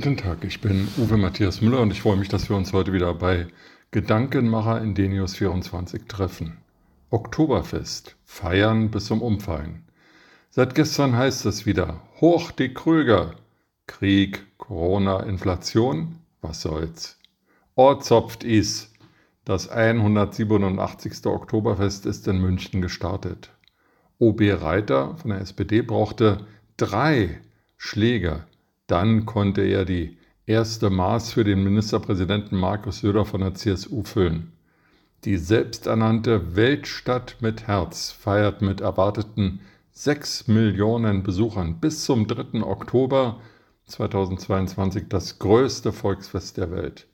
Guten Tag, ich bin Uwe Matthias Müller und ich freue mich, dass wir uns heute wieder bei Gedankenmacher in Denius 24 treffen. Oktoberfest, feiern bis zum Umfallen. Seit gestern heißt es wieder, hoch die Krüger. Krieg, Corona, Inflation, was soll's. Ortzopft is. Das 187. Oktoberfest ist in München gestartet. OB Reiter von der SPD brauchte drei Schläger dann konnte er die erste Maß für den Ministerpräsidenten Markus Söder von der CSU füllen. Die selbsternannte Weltstadt mit Herz feiert mit erwarteten 6 Millionen Besuchern bis zum 3. Oktober 2022 das größte Volksfest der Welt,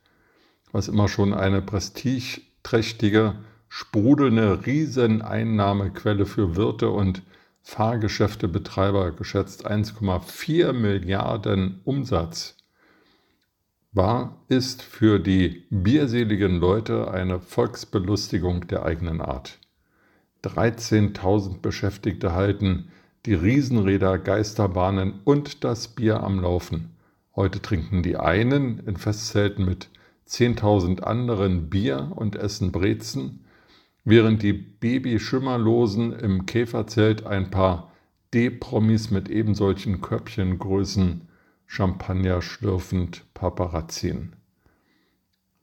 was immer schon eine prestigeträchtige, sprudelnde Rieseneinnahmequelle für Wirte und Fahrgeschäftebetreiber geschätzt 1,4 Milliarden Umsatz war, ist für die bierseligen Leute eine Volksbelustigung der eigenen Art. 13.000 Beschäftigte halten die Riesenräder, Geisterbahnen und das Bier am Laufen. Heute trinken die einen in Festzelten mit 10.000 anderen Bier und essen Brezen während die Babyschimmerlosen im Käferzelt ein paar D-Promis mit ebensolchen Körbchengrößen Champagner schlürfend paparazzien.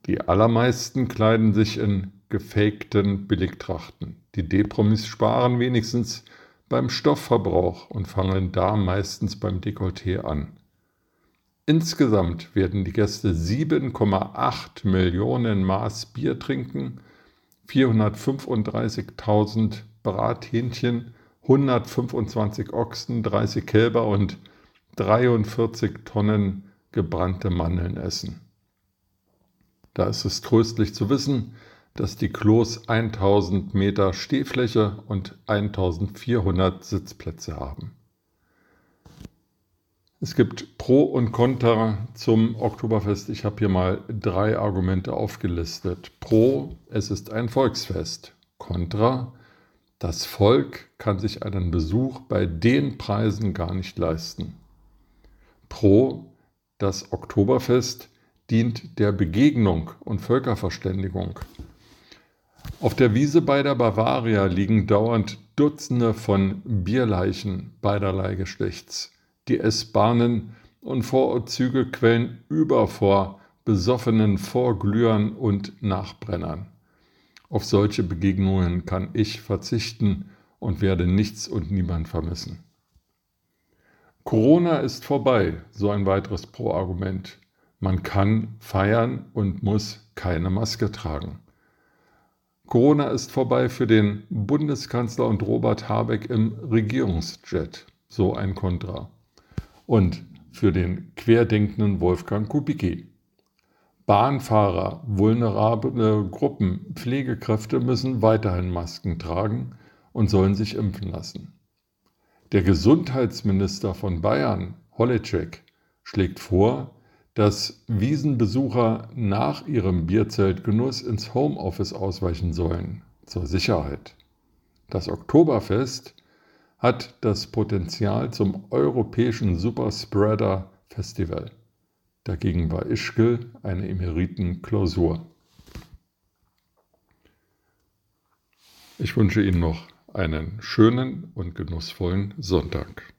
Die allermeisten kleiden sich in gefakten Billigtrachten. Die D-Promis sparen wenigstens beim Stoffverbrauch und fangen da meistens beim Dekolleté an. Insgesamt werden die Gäste 7,8 Millionen Maß Bier trinken 435.000 Brathähnchen, 125 Ochsen, 30 Kälber und 43 Tonnen gebrannte Mandeln essen. Da ist es tröstlich zu wissen, dass die Klos 1000 Meter Stehfläche und 1400 Sitzplätze haben. Es gibt Pro und Contra zum Oktoberfest. Ich habe hier mal drei Argumente aufgelistet. Pro, es ist ein Volksfest. Contra, das Volk kann sich einen Besuch bei den Preisen gar nicht leisten. Pro, das Oktoberfest dient der Begegnung und Völkerverständigung. Auf der Wiese bei der Bavaria liegen dauernd Dutzende von Bierleichen beiderlei Geschlechts. Die S-Bahnen und Vorortzüge quellen über vor besoffenen Vorglühern und Nachbrennern. Auf solche Begegnungen kann ich verzichten und werde nichts und niemand vermissen. Corona ist vorbei, so ein weiteres Pro-Argument. Man kann feiern und muss keine Maske tragen. Corona ist vorbei für den Bundeskanzler und Robert Habeck im Regierungsjet, so ein Kontra und für den querdenkenden Wolfgang Kubicki. Bahnfahrer, vulnerable Gruppen, Pflegekräfte müssen weiterhin Masken tragen und sollen sich impfen lassen. Der Gesundheitsminister von Bayern, Holleczek, schlägt vor, dass Wiesenbesucher nach ihrem Bierzeltgenuss ins Homeoffice ausweichen sollen, zur Sicherheit. Das Oktoberfest hat das Potenzial zum europäischen Superspreader Festival. Dagegen war Ischgl eine Emeritenklausur. Ich wünsche Ihnen noch einen schönen und genussvollen Sonntag.